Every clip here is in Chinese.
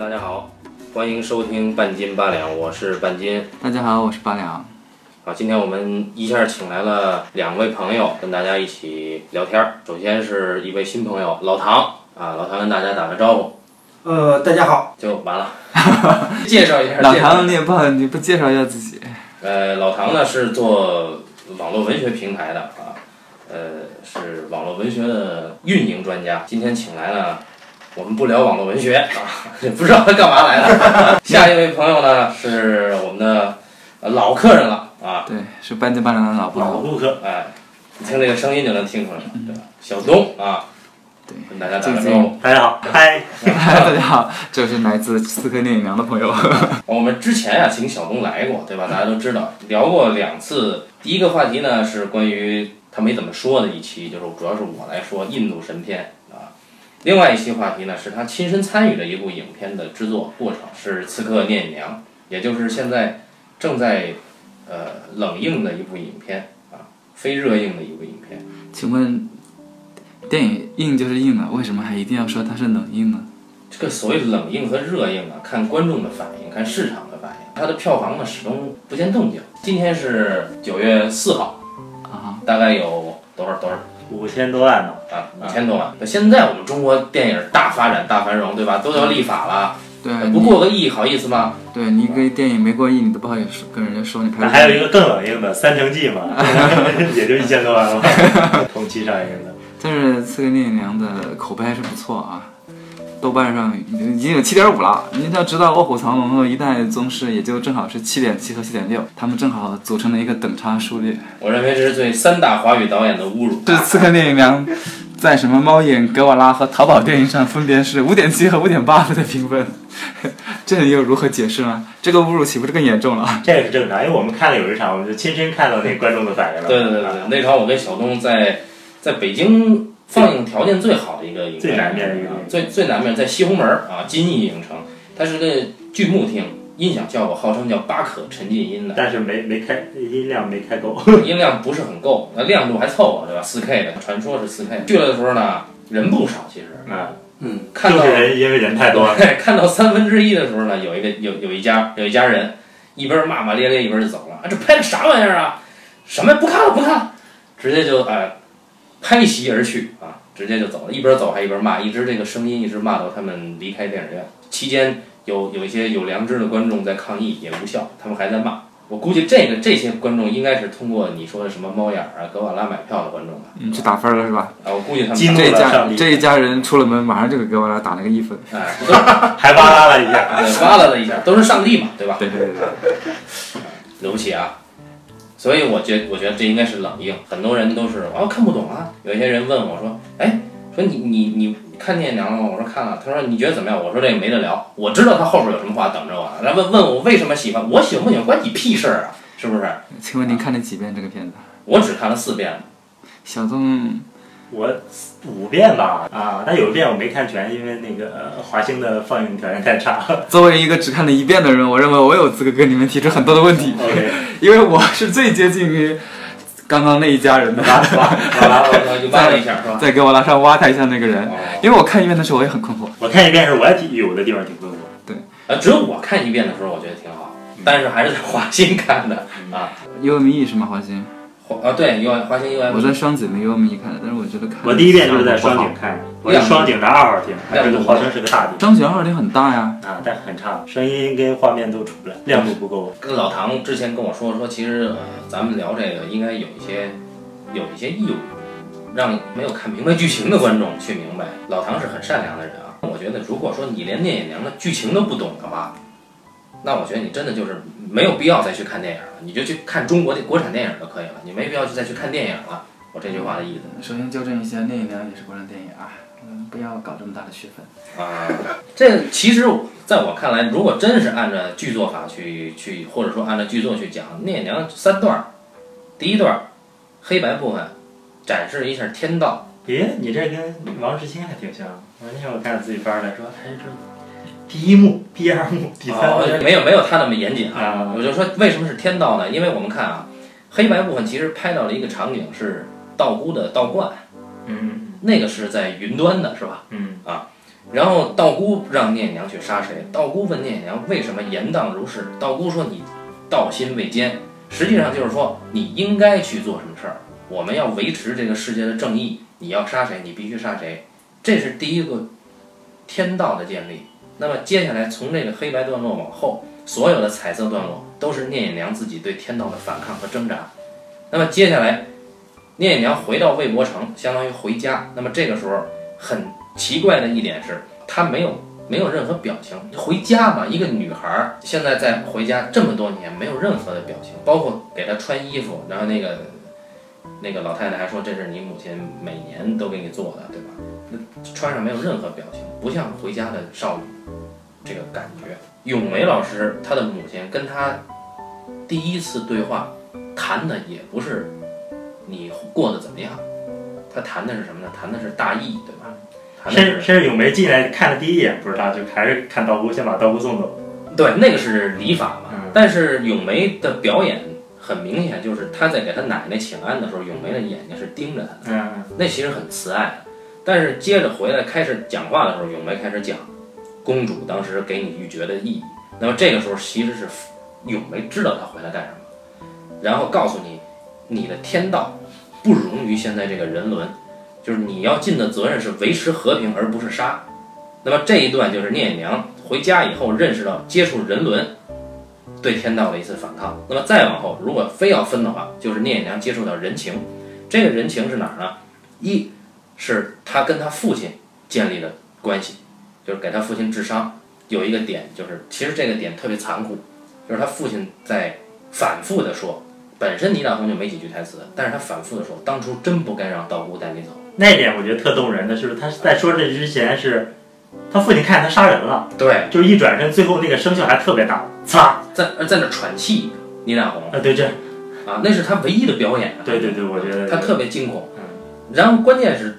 大家好，欢迎收听半斤八两，我是半斤。大家好，我是八两。好，今天我们一下请来了两位朋友，跟大家一起聊天儿。首先是一位新朋友老唐啊，老唐跟大家打个招呼呃，大家好，就完了。介绍一下，老唐，你也不好，你不介绍一下自己？呃，老唐呢是做网络文学平台的啊，呃，是网络文学的运营专家。今天请来了，我们不聊网络文学啊，不知道他干嘛来的。下一位朋友呢是我们的呃老客人了啊，对，是半斤八两的老朋友。老顾客，哎，你听这个声音就能听出来了，对吧？小东啊，对，跟大家打个招呼。大家好，嗨，大家好，这是来自刺客聂隐娘的朋友。我们之前呀、请小东来过，对吧？大家都知道，聊过两次。第一个话题呢是关于他没怎么说的一期，就是主要是我来说印度神片啊。另外一期话题呢是他亲身参与的一部影片的制作过程，是《刺客聂隐娘》，也就是现在正在呃冷映的一部影片啊，非热映的一部影片。请问，电影硬就是硬了，为什么还一定要说它是冷硬呢？这个所谓的冷硬和热硬啊，看观众的反应，看市场的反应。它的票房呢始终不见动静。今天是九月四号，啊，大概有多少多少五千多万呢，啊？五千多万。那现在我们中国电影大发展、大繁荣，对吧？都要立法了，对，不过个亿好意思吗？对你一个电影没过亿，你都不好意思跟人家说你拍那的。还有一个更冷硬的《三成记》嘛，也就一千多万了，同期上映的。但是《刺客聂隐娘》的口碑还是不错啊，豆瓣上已经有七点五了。您要知道，《卧虎藏龙》的《一代宗师》也就正好是七点七和七点六，他们正好组成了一个等差数列。我认为这是对三大华语导演的侮辱。这《刺客聂隐娘》在什么猫眼、格瓦拉和淘宝电影上分别是五点七和五点八分的评分，这又如何解释呢？这个侮辱岂不是更严重了？这个是正常，因为我们看了有一场，我们就亲身看到那观众的反应了。对对对对，那场我跟小东在在北京放映条件最好的一个影院，最南面的一个啊最最南面在西红门儿啊金逸影城，它是个剧目厅，音响效果号称叫八可沉浸音的，但是没没开音量没开够，音量不是很够，那亮度还凑合，对吧？四 K 的，传说是四 K。去了的时候呢，人不少，其实，啊，嗯，看到就是人因为人太多。了，对，看到三分之一的时候呢，有一个有有一家有一家人，一边骂骂咧咧一边就走了，啊，这拍的啥玩意儿啊？什么？不看了不看了，直接就哎、拍席而去啊，直接就走了，一边走还一边骂，一直这个声音一直骂到他们离开电影院。期间有有一些有良知的观众在抗议，也无效，他们还在骂。我估计这个这些观众应该是通过你说的什么猫眼儿啊、格瓦拉买票的观众吧？嗯，去打分了是吧？啊，我估计他们激怒这家了上帝这一家人出了门，马上就给格瓦拉打了个一分。哎，还哇啦了一下。对挖了了一下，都是上帝嘛，对吧？对对对对。了 不起啊！所以我觉我觉得这应该是冷硬，很多人都是哦看不懂啊。有一些人问我说，哎，说你你你看聂隐娘了吗？我说看了。他说你觉得怎么样？我说这个没得聊，我知道他后边有什么话等着我呢。然后问问我为什么喜欢，我喜欢不喜欢关你屁事儿啊？是不是？请问您看了几遍这个片子？我只看了四遍，小东，我五遍吧，啊，但有一遍我没看全，因为那个呃华星的放映条件太差。作为一个只看了一遍的人，我认为我有资格跟你们提出很多的问题，OK，因为我是最接近于刚刚那一家人的，哇哇哇啦！我就挖了一下，是吧？再给我拉上挖他一下那个人。哦，因为我看一遍的时候我也很困惑，我看一遍时候，我也挺有的地方挺困惑。呃，只有我看一遍的时候，我觉得挺好，但是还是在华星看的啊。UME 是吗？华星，华啊，对，有华星 U M，我在双井的 UME 看的，但是我觉得看我第一遍就是在双井，看的，我是双井的二号厅，亮度这个号称是个大厅双井二号厅很大呀，啊，但很差，声音跟画面都出不来，亮度不够。跟老唐之前跟我说说，其实呃，咱们聊这个应该有一些有一些义务，让没有看明白剧情的观众去明白。老唐是很善良的人啊，我觉得如果说你连聂隐娘的剧情都不懂的话，那我觉得你真的就是没有必要再去看电影了，你就去看中国的国产电影就可以了，你没必要去再去看电影了。我这句话的意思首先纠正一下，聂隐娘也是国产电影啊，嗯，不要搞这么大的区分。啊，这其实在我看来，如果真是按照剧作法去去，或者说按照剧作去讲，聂隐娘三段儿，第一段儿黑白部分展示一下天道，咦，你这跟王世清还挺像。我那天我看自己班来说，哎，这第一幕、第二幕、第三幕，哦没有没有他那么严谨啊。啊我就说为什么是天道呢？因为我们看啊，黑白部分其实拍到了一个场景是道姑的道观，嗯那个是在云端的，是吧？嗯啊然后道姑让聂隐娘去杀谁？道姑问聂隐娘为什么言当如是？道姑说你道心未坚，实际上就是说你应该去做什么事儿。我们要维持这个世界的正义，你要杀谁，你必须杀谁，这是第一个天道的建立。那么接下来从这个黑白段落往后，所有的彩色段落都是聂隐娘自己对天道的反抗和挣扎。那么接下来，聂隐娘回到魏博城，相当于回家。那么这个时候很奇怪的一点是，她没有没有任何表情。回家嘛，一个女孩现在在回家这么多年，没有任何的表情，包括给她穿衣服，然后那个那个老太太还说这是你母亲每年都给你做的，对吧？那穿上没有任何表情，不像回家的少女这个感觉。咏梅老师她的母亲跟她第一次对话谈的也不是你过得怎么样，她谈的是什么呢？谈的是大义，对吧？谈的甚是甚至咏梅进来看的第一眼不是他，就还是看道姑，先把道姑送走。对，那个是礼法嘛。嗯但是咏梅的表演很明显，就是她在给她奶奶请安的时候，咏梅的眼睛是盯着她的，嗯，那其实很慈爱的。但是接着回来开始讲话的时候，咏梅开始讲公主当时给你玉珏的意义。那么这个时候其实是咏梅知道她回来干什么，然后告诉你，你的天道不容于现在这个人伦，就是你要尽的责任是维持和平，而不是杀。那么这一段就是聂隐娘回家以后认识到接触人伦对天道的一次反抗。那么再往后，如果非要分的话，就是聂隐娘接触到人情。这个人情是哪儿呢？一是他跟他父亲建立的关系，就是给他父亲治伤。有一个点就是，其实这个点特别残酷，就是他父亲在反复的说，本身倪大红就没几句台词，但是他反复的说，当初真不该让道姑带你走。那点我觉得特动人的是，他在说这之前是，他父亲看见他杀人了，对，就是一转身，最后那个声效还特别大，擦，在在那喘气，倪大红啊，对这，啊，那是他唯一的表演啊。对对对，我觉得他特别惊恐嗯。然后关键是，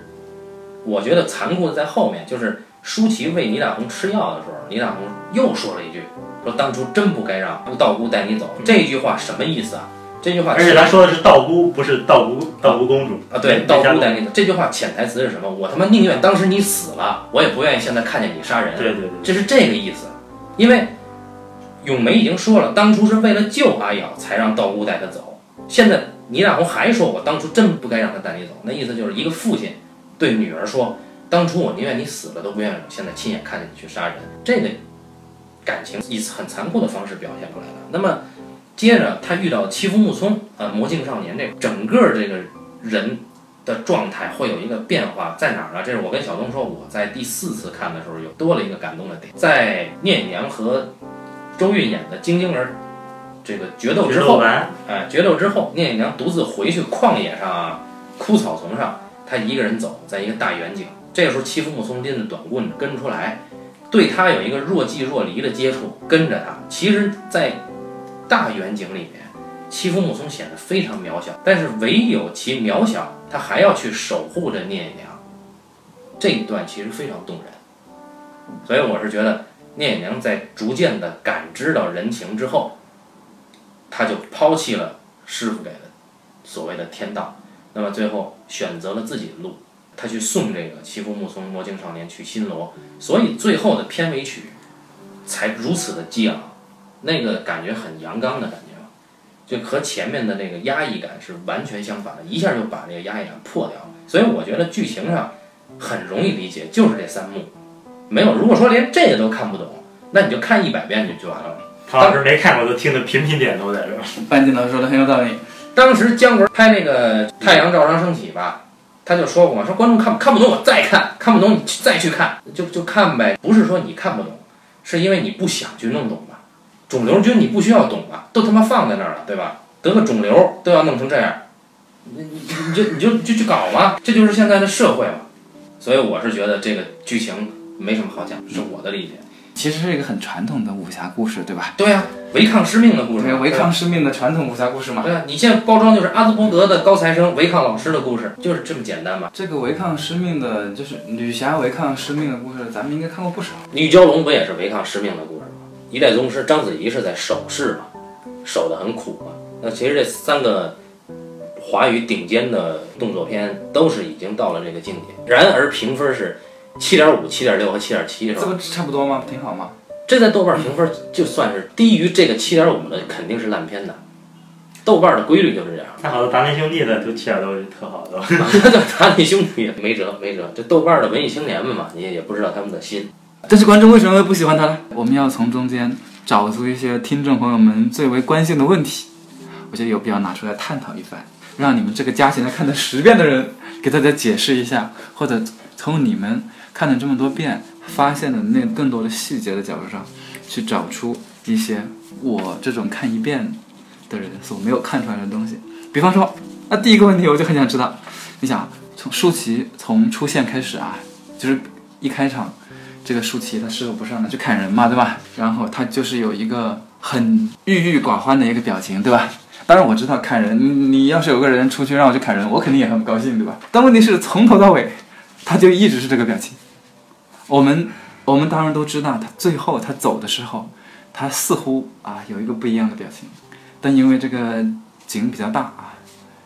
我觉得残酷的在后面，就是舒淇喂倪大红吃药的时候，倪大红又说了一句，说当初真不该让道姑带你走。这句话什么意思啊？这句话而且他说的是道姑，不是道姑，道姑公主啊，对，道姑带你走。这句话潜台词是什么？我他妈宁愿当时你死了，我也不愿意现在看见你杀人。对对对，这是这个意思。因为咏梅已经说了，当初是为了救阿瑶才让道姑带她走。现在倪大红还说，我当初真不该让她带你走。那意思就是一个父亲对女儿说，当初我宁愿你死了，都不愿意我现在亲眼看见你去杀人。这个感情以很残酷的方式表现出来了。那么接着他遇到欺负木聪，呃，魔镜少年这个整个这个人的状态会有一个变化，在哪儿呢？这是我跟小东说，我在第四次看的时候有多了一个感动的点，在聂隐娘和周韵演的晶晶儿这个决斗之后，哎，决斗之后，聂隐娘独自回去旷野上啊，枯草丛上，他一个人走，在一个大远景。这时候，欺负木聪拎着短棍跟出来，对他有一个若即若离的接触，跟着他。其实，在大远景里面，欺负木聪显得非常渺小，但是唯有其渺小，他还要去守护着聂隐娘。这一段其实非常动人，所以我是觉得聂隐娘在逐渐的感知到人情之后，他就抛弃了师傅给的所谓的天道，那么最后选择了自己的路，他去送这个欺负木聪魔镜少年去新罗，所以最后的片尾曲才如此的激昂，那个感觉很阳刚的感觉，就和前面的那个压抑感是完全相反的，一下就把这个压抑感破掉了。所以我觉得剧情上很容易理解，就是这三幕，没有如果说连这个都看不懂，那你就看一百遍就就完了。唐老师没看过都听得频频点头在这儿。半镜头说的很有道理。当时姜文拍那个《太阳照常升起》吧，他就说过嘛，说观众看看不懂我再看，看不懂你再去看，就就看呗。不是说你看不懂，是因为你不想去弄懂吧？肿瘤君你不需要懂吧？都他妈放在那儿了，对吧？得个肿瘤都要弄成这样，你你你就你就就去搞嘛，这就是现在的社会嘛。所以我是觉得这个剧情没什么好讲，是我的理解。其实是一个很传统的武侠故事，对吧？对呀、违抗师命的故事对，嘛，违抗师命的传统武侠故事嘛。对啊，你现在包装就是阿兹伯格的高材生违抗老师的故事，就是这么简单嘛。这个违抗师命的，就是女侠违抗师命的故事，咱们应该看过不少。女蛟龙不也是违抗师命的故事吗？一代宗师章子怡是在守势嘛，守得很苦嘛。那其实这三个华语顶尖的动作片都是已经到了这个境界。然而评分是七点五、七点六和七点七是吧？这不差不多吗？挺好吗？这在豆瓣评分就算是低于这个七点五的，肯定是烂片的。豆瓣的规律就是这样。那好多达内兄弟的都七点多就特好的，他那兄弟也没辙，没辙。这豆瓣的文艺青年们嘛，你也也不知道他们的心。但是观众为什么会不喜欢他呢？我们要从中间找出一些听众朋友们最为关心的问题，我觉得有必要拿出来探讨一番，让你们这个加起来看了十遍的人给大家解释一下，或者从你们看了这么多遍发现的那更多的细节的角度上，去找出一些我这种看一遍的人所没有看出来的东西。比方说，那第一个问题我就很想知道，你想从舒淇从出现开始啊，就是一开场。这个舒淇她师傅不上来去砍人嘛，对吧？然后她就是有一个很郁郁寡欢的一个表情，对吧？当然我知道砍人，你要是有个人出去让我去砍人，我肯定也很不高兴，对吧？但问题是从头到尾，他就一直是这个表情。我们我们当然都知道，他最后他走的时候，他似乎啊有一个不一样的表情，但因为这个景比较大啊，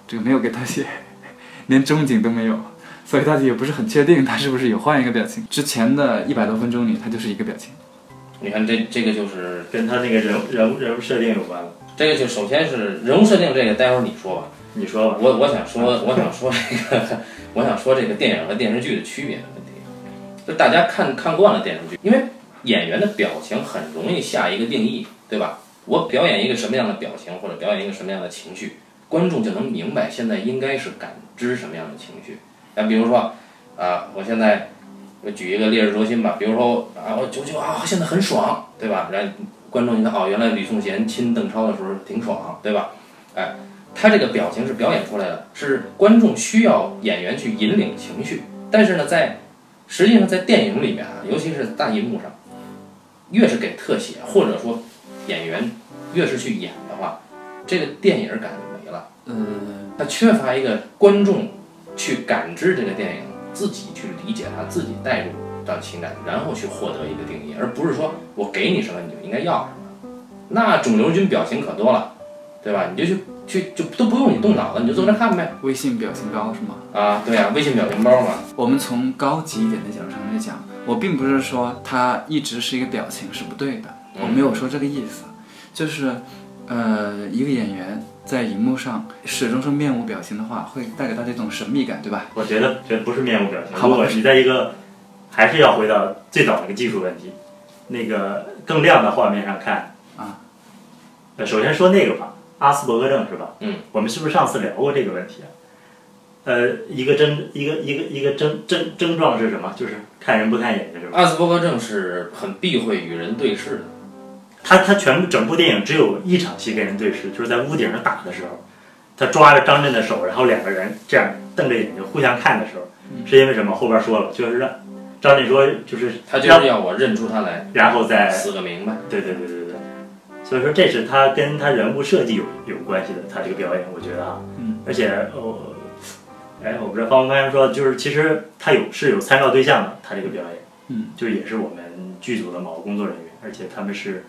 这个没有给他写，连中景都没有。所以大家也不是很确定他是不是有换一个表情。之前的一百多分钟里，他就是一个表情。你看这这个就是跟他那个人人物人物设定有关了。这个就首先是人物设定，这个待会儿你说吧。你说吧。我我想说我想说这个我想说这个电影和电视剧的区别。就大家看看惯了电视剧，因为演员的表情很容易下一个定义，对吧？我表演一个什么样的表情，或者表演一个什么样的情绪，观众就能明白现在应该是感知什么样的情绪。那比如说，啊，我现在我举一个烈日灼心吧，比如说啊，我九九啊，现在很爽，对吧？然观众一看，哦，原来吕颂贤亲邓超的时候挺爽，对吧？哎，他这个表情是表演出来的，是观众需要演员去引领情绪。但是呢，在实际上在电影里面啊，尤其是大银幕上，越是给特写，或者说演员越是去演的话，这个电影感就没了。嗯，它缺乏一个观众。去感知这个电影，自己去理解它，自己带入到情感，然后去获得一个定义，而不是说我给你什么你就应该要什么。那肿瘤君表情可多了，对吧？你就去去就都不用你动脑子，你就坐那看呗。微信表情包是吗？啊，对呀，微信表情包嘛。我们从高级一点的角度上来讲，我并不是说它一直是一个表情是不对的，我没有说这个意思，就是，呃，一个演员。在荧幕上始终是面无表情的话，会带给大家一种神秘感，对吧？我觉得，这不是面无表情。如果你在一个，还是要回到最早那个技术问题，那个更亮的画面上看啊。呃，首先说那个吧，阿斯伯格症是吧？嗯。我们是不是上次聊过这个问题啊？呃，一个症，一个一个一个症症症状是什么？就是看人不看眼睛，是吧？阿斯伯格症是很避讳与人对视的。他他全部整部电影只有一场戏跟人对视，就是在屋顶上打的时候，他抓着张震的手，然后两个人这样瞪着眼睛互相看的时候，是因为什么？后边说了，就是让张震说，就是他就是要我认出他来，然后再死个明白。对对对对对，所以说这是他跟他人物设计有有关系的，他这个表演，我觉得啊，嗯，而且哦，哎，我不知道方刚才说，就是其实他有是有参照对象的，他这个表演，嗯，就也是我们剧组的某个工作人员，而且他们是。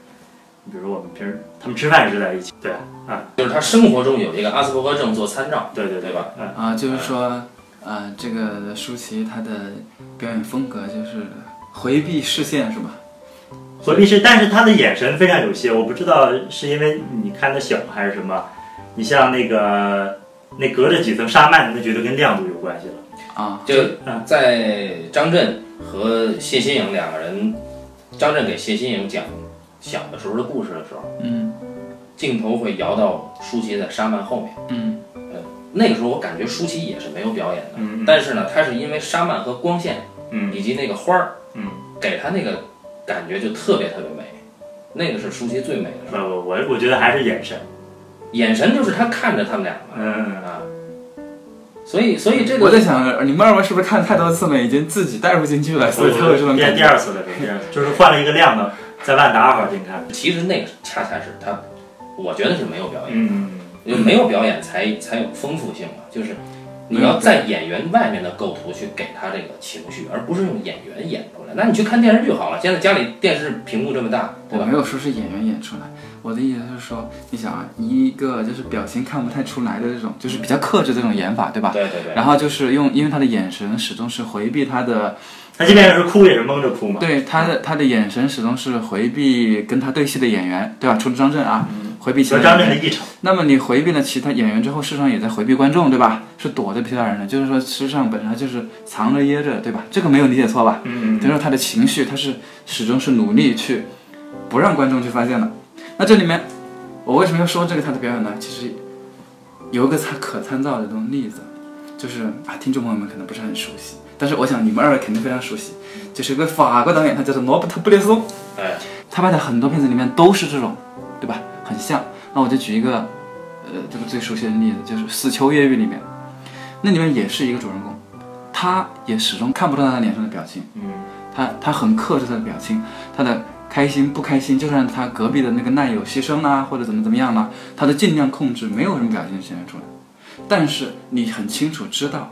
比如我们平时他们吃饭是在一起，对啊，就是他生活中有一个阿斯伯格症做参照，对对对吧？啊，就是说，啊，这个舒淇她的表演风格就是回避视线，是吧？回避是，但是他的眼神非常有些，我不知道是因为你看的小还是什么。你像那个那隔着几层纱幔，那觉得跟亮度有关系了啊。就在张震和谢欣颖两个人，张震给谢欣颖讲。小的时候的故事的时候，嗯，镜头会摇到舒淇在纱幔后面，嗯，呃，那个时候我感觉舒淇也是没有表演的，嗯，但是呢，他是因为纱幔和光线，嗯，以及那个花儿，嗯，给他那个感觉就特别特别美，那个是舒淇最美的时候。不不，我我觉得还是眼神，眼神就是他看着他们俩嘛，嗯啊，所以所以这个我在想，你们二位是不是看太多次了，已经自己带入进去了，所以才会这种感觉。第二次的时候，第二次就是换了一个亮的。在万达二号厅看，其实那个恰恰是他，我觉得是没有表演，嗯，因为没有表演才才有丰富性嘛。就是你要在演员外面的构图去给他这个情绪，而不是用演员演出来。那你去看电视剧好了，现在家里电视屏幕这么大，对吧？我没有说是演员演出来，我的意思是说，你想啊，一个就是表情看不太出来的这种，就是比较克制这种演法，对吧？对对对。然后就是用，因为他的眼神始终是回避他的，他即便是哭也是蒙着哭嘛。对他的他的眼神始终是回避跟他对戏的演员，对吧？除了张震啊，回避其他和张震的异常，那么你回避了其他演员之后，事实上也在回避观众，对吧？是躲着其他人的，就是说，事实上本来就是藏着掖着，对吧？这个没有理解错吧？嗯就是说他的情绪，他是始终是努力去不让观众去发现的。那这里面，我为什么要说这个他的表演呢？其实有一个参可参照的这种例子，就是啊，听众朋友们可能不是很熟悉，但是我想你们二位肯定非常熟悉，就是一个法国导演，他叫做罗伯特·布列松。哎，他拍的很多片子里面都是这种，对吧？很像。那我就举一个，呃，这个最熟悉的例子，就是《死囚越狱》里面，那里面也是一个主人公，他也始终看不到他脸上的表情，嗯，他他很克制他的表情，他的开心不开心，就算他隔壁的那个难友牺牲啦，或者怎么怎么样啦，他都尽量控制，没有什么表情显现出来。但是你很清楚知道，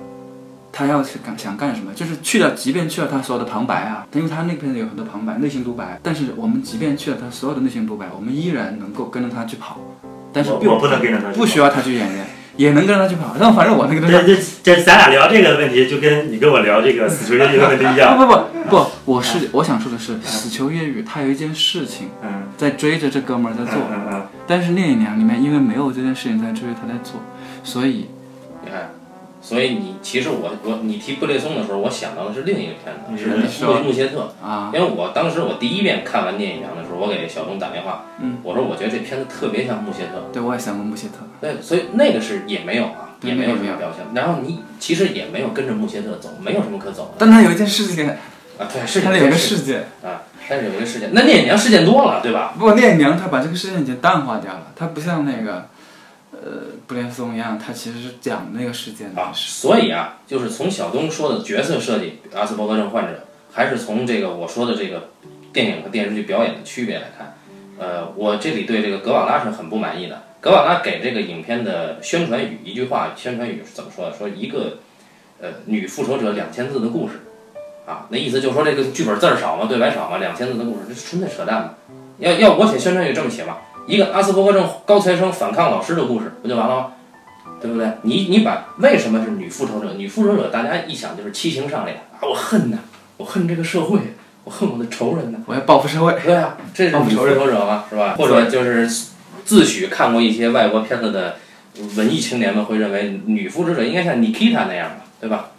他要是干想干什么，就是去了，即便去了他所有的旁白啊，因为他那片子有很多旁白、内心独白，但是我们即便去了他所有的内心独白，我们依然能够跟着他去跑，但是并我我不能跟着他去不需要他去演练，也能跟着他去跑。但反正我那个东西这这这咱俩聊这个问题，就跟你跟我聊这个 死囚越狱的问题一样。不不不不，我是我想说的是，死囚越狱，他有一件事情嗯，在追着这哥们儿在做，嗯嗯但是聂隐娘里面因为没有这件事情在追，他在做，所以你看，所以你其实我我你提布列松的时候，我想到的是另一个片子，是穆穆谢特。啊，因为我当时我第一遍看完《聂隐娘》的时候，我给小东打电话，嗯，我说我觉得这片子特别像穆切特，对我也想过穆切特，对，所以那个是也没有啊，也没有什么表现。然后你其实也没有跟着穆切特走，没有什么可走的但他有一件事情，啊。对，是他有一个事事件，啊，但是有一个事件，那聂隐娘事件多了，对吧？不过聂隐娘她把这个事件已经淡化掉了，她不像那个，呃，布列松一样，他其实是讲那个事件的啊，所以啊，就是从小东说的角色设计，阿斯伯格症患者，还是从这个我说的这个电影和电视剧表演的区别来看，呃，我这里对这个格瓦拉是很不满意的。格瓦拉给这个影片的宣传语，一句话，宣传语是怎么说的？说一个呃女复仇者两千字的故事，啊，那意思就是说这个剧本字儿少嘛，对白少嘛，两千字的故事，这纯粹扯淡嘛。要要我写宣传语这么写嘛，一个阿斯伯格症高材生反抗老师的故事，不就完了吗？对不对？你你把为什么是女复仇者？女复仇者大家一想就是七情上脸啊，我恨呐，我恨这个社会，我恨我的仇人呐。我要报复社会，对啊，这是女复仇者嘛，是吧？或者就是自诩看过一些外国片子的文艺青年们会认为女复仇者应该像 Nikita 那样嘛，对吧？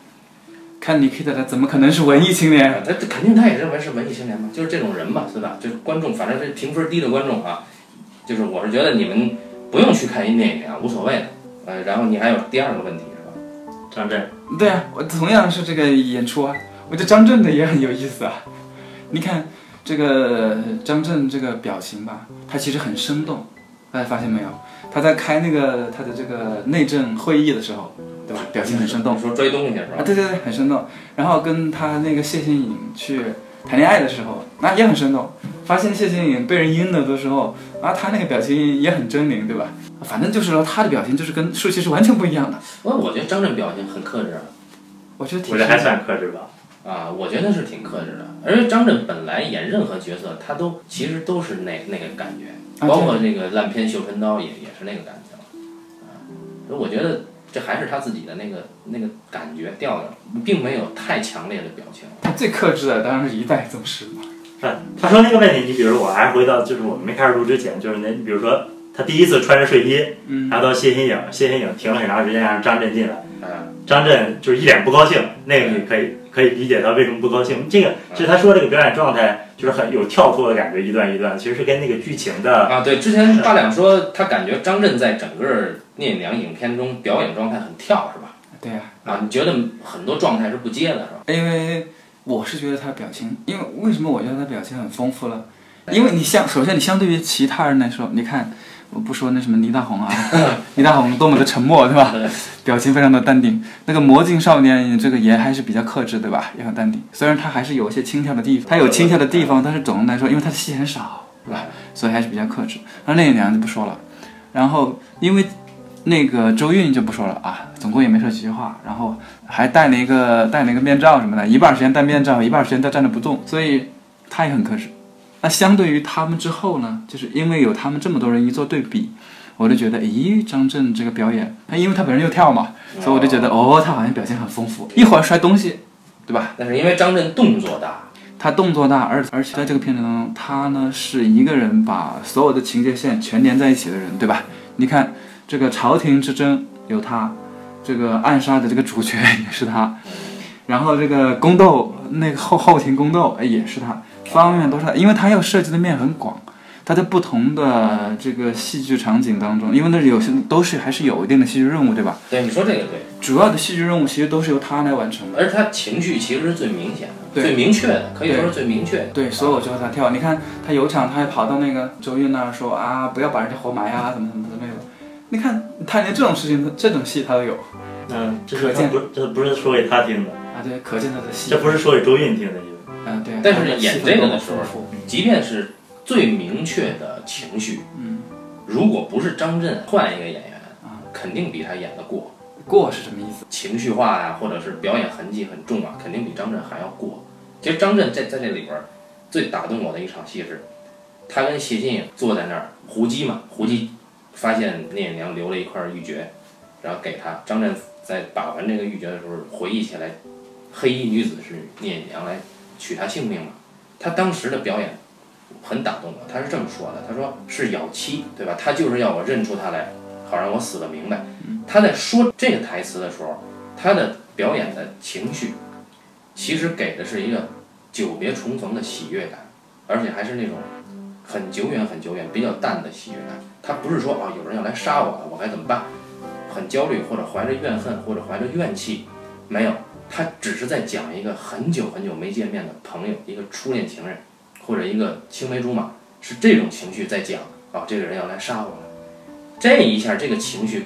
看 Nikita 他怎么可能是文艺青年？啊他他肯定他也认为是文艺青年嘛，就是这种人嘛，对吧？就是观众，反正这评分低的观众啊，就是我是觉得你们不用去看一电影啊，无所谓的。呃，然后你还有第二个问题是吧？张震，对啊，我同样是这个演出啊，我觉得张震的也很有意思啊。你看这个张震这个表情吧，他其实很生动，大家发现没有？他在开那个他的这个内政会议的时候，对吧？表情很生动说追东西是吧啊，对对对，很生动。然后跟他那个谢欣颖去谈恋爱的时候，那也很生动。发现谢欣颖被人阴了的时候，啊，他那个表情也很狰狞，对吧？反正就是说他的表情就是跟舒淇是完全不一样的。我我觉得张震表情很克制啊。我觉得挺我觉得还算克制吧。啊，我觉得是挺克制的。而且张震本来演任何角色，他都其实都是那那个感觉，啊包括那个烂片《绣春刀》也也是那个感觉。啊，所以我觉得这还是他自己的那个那个感觉调调，并没有太强烈的表情。他最克制的当然是一代宗师嘛。是他说那个问题，你比如我还是回到就是我们没开始录之前，就是那比如说他第一次穿着睡衣，嗯拿到谢欣颖，谢欣颖停了很长时间让张震进来，嗯，张震就是一脸不高兴，那个你可以可以理解他为什么不高兴。这个其实他说这个表演状态就是很有跳脱的感觉，一段一段，其实是跟那个剧情的啊，对，之前八两说他感觉张震在整个《聂隐娘》影片中表演状态很跳，是吧？对呀、啊，你觉得很多状态是不接的，是吧？因为我是觉得他表情，因为为什么我觉得他表情很丰富了？因为你相首先你相对于其他人来说，你看我不说那什么倪大红啊，倪大红多么的沉默，对吧？表情非常的淡定。那个魔镜少年这个也还是比较克制，对吧？也很淡定。虽然他还是有一些轻佻的地方，他有轻佻的地方，但是总的来说，因为他的戏很少，对吧？所以还是比较克制。那那一娘就不说了。然后因为那个周韵就不说了啊，总共也没说几句话，然后还戴了一个戴了一个面罩什么的，一半时间戴面罩，一半时间在站着不动，所以他也很克制。那相对于他们之后呢，就是因为有他们这么多人一做对比，我就觉得，咦，张震这个表演，他因为他本人又跳嘛，所以我就觉得，哦，他好像表现很丰富，一会儿摔东西，对吧？但是因为张震动作大，他动作大，而而且在这个片子当中，他呢是一个人把所有的情节线全连在一起的人，对吧？你看这个朝廷之争有他，这个暗杀的这个主角 也是他，然后这个宫斗那个后后庭宫斗哎也是他，方方面面都是他，因为他要涉及的面很广。他在不同的这个戏剧场景当中，因为那有些都是还是有一定的戏剧任务，对吧？对你说这个对，主要的戏剧任务其实都是由他来完成的。而他情绪其实是最明显的、最明确的，可以说是最明确的。对，所有就和他跳。你看他有场，他还跑到那个周韵那儿说啊，不要把人家活埋啊，怎么怎么之类的。你看他连这种事情，这种戏他都有嗯，这是可见不是这不是说给他听的，啊，对，可见他的戏。这不是说给周韵听的，因为嗯，对。但是演这个的时候即便是最明确的情绪，嗯，如果不是张震换一个演员啊，肯定比他演的过。过是什么意思？情绪化呀、或者是表演痕迹很重啊，肯定比张震还要过。其实张震在在这里边儿最打动我的一场戏是，他跟谢晋颖坐在那儿胡姬嘛，胡姬发现聂隐娘留了一块玉珏，然后给他。张震在把玩这个玉珏的时候，回忆起来，黑衣女子是聂隐娘来取他性命嘛。他当时的表演很打动我，他是这么说的：“他说是咬妻，对吧？他就是要我认出他来，好让我死个明白。”他在说这个台词的时候，他的表演的情绪，其实给的是一个久别重逢的喜悦感，而且还是那种很久远、很久远、比较淡的喜悦感。他不是说啊，有人要来杀我了，我该怎么办？很焦虑，或者怀着怨恨，或者怀着怨气，没有，他只是在讲一个很久很久没见面的朋友，一个初恋情人，或者一个青梅竹马，是这种情绪在讲啊，这个人要来杀我了。这一下，这个情绪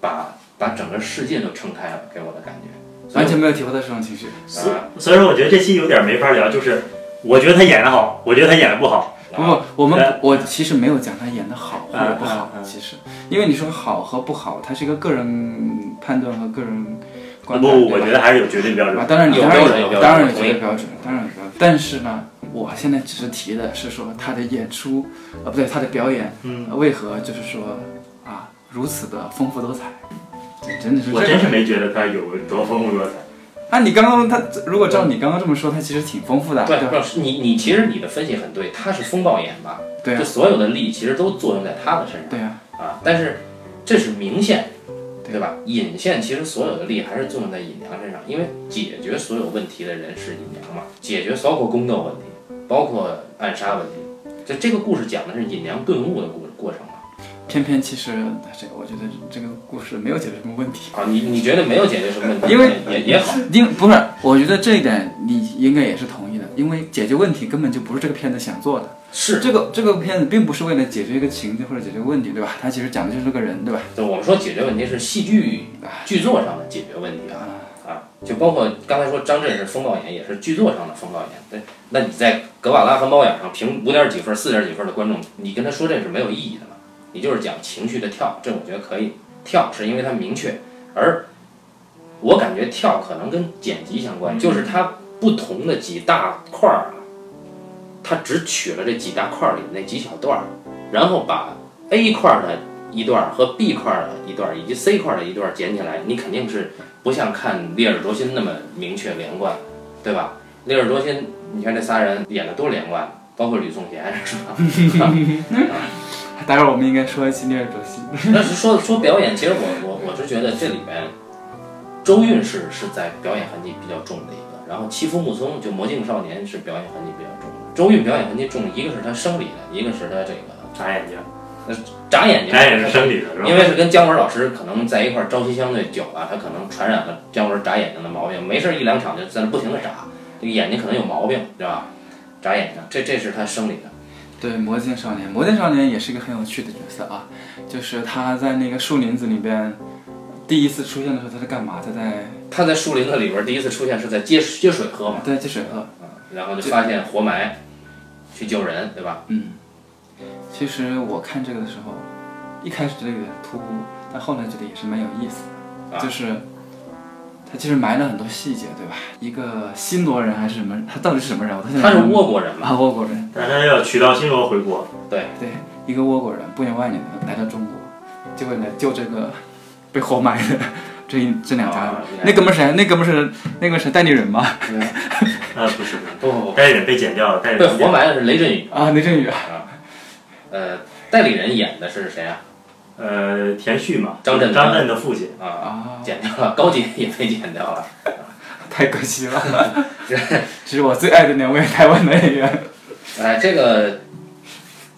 把把整个世界都撑开了，给我的感觉。完全没有体会到这种情绪。所所以说我觉得这期有点没法聊，就是我觉得他演的好，我觉得他演的不好，不不，我们我其实没有讲他演的好或者不好其实，因为你说好和不好，它是一个个人判断和个人不观点，不，我觉得还是有绝对标啊，准。当然有当然有，当然有绝对标准，当然有标准。但是呢，我现在只是提的是说他的演出，啊，不对，他的表演嗯，为何就是说啊如此的丰富多彩，真的是我。真是没觉得他有多丰富多彩。啊，你刚刚他如果照你刚刚这么说，他其实挺丰富的，对，吧？不是你你其实你的分析很对，他是风暴眼吧？对啊就，所有的力其实都作用在他的身上对啊，啊。但是这是明线，对对吧？隐线其实所有的力还是作用在隐娘身上，因为解决所有问题的人是隐娘嘛，解决包括宫斗问题，包括暗杀问题。这这个故事讲的是隐娘顿悟的过过程嘛。偏偏其实这个我觉得这个故事没有解决什么问题。啊，你你觉得没有解决什么问题，因为也也好，因不是，我觉得这一点你应该也是同意的，因为解决问题根本就不是这个片子想做的。是这个这个片子并不是为了解决一个情节或者解决问题，对吧？它其实讲的就是这个人，对吧？就我们说解决问题是戏剧剧作上的解决问题啊啊，就包括刚才说张震是风暴眼，也是剧作上的风暴眼。对，那你在格瓦拉和猫眼上评五点几分、四点几分的观众，你跟他说这是没有意义的嘛？你就是讲情绪的跳，这我觉得可以跳，是因为它明确。而我感觉跳可能跟剪辑相关，就是它不同的几大块儿，它只取了这几大块儿里的那几小段儿，然后把 A 块的一段和 B 块的一段以及 C 块的一段剪起来，你肯定是不像看《烈日灼心》那么明确连贯，对吧？《烈日灼心》，你看这仨人演的多连贯，包括吕颂贤是吧？待会儿我们应该说一期《烈日灼心》。但是说说表演，其实我我我是觉得这里边，周韵是是在表演痕迹比较重的一个，然后欺负木松就魔镜少年是表演痕迹比较重的。周韵表演痕迹重，一个是他生理的，一个是他这个眨眼睛，那眨眼睛，眨眼是生理的，是吧？因为是跟姜文老师可能在一块儿朝夕相对久了，他可能传染了姜文眨眼睛的毛病，没事儿一两场就在那不停的眨，这个眼睛可能有毛病，对吧？眨眼睛，这这是他生理的。对，《魔镜少年》，《魔镜少年》也是一个很有趣的角色啊，就是他在那个树林子里边第一次出现的时候，他在干嘛？他在他在树林子里边第一次出现是在接接水喝嘛，对接水喝。然后就发现活埋，去救人，对吧？嗯，其实我看这个的时候，一开始觉得有点突兀，但后来觉得也是蛮有意思的，啊就是他其实埋了很多细节，对吧？一个新罗人还是什么？他到底是什么人？我到现在他是倭国人嘛，啊，倭国人，但是他要娶到新罗回国，对对，一个倭国人不远万里的来到中国，就为了救这个 被活埋的这一这两家人。啊那哥们儿谁？那哥们儿是那个是代理人吗？啊不是不是，不不不，代理人被剪掉了，代理被人活埋的是雷震宇，啊，雷震宇啊，呃，代理人演的是谁啊？呃田旭嘛，张震张震的父亲，啊，啊，剪掉了，高姐也被剪掉了。太可惜了。这是我最爱的两位台湾男演员。哎，这个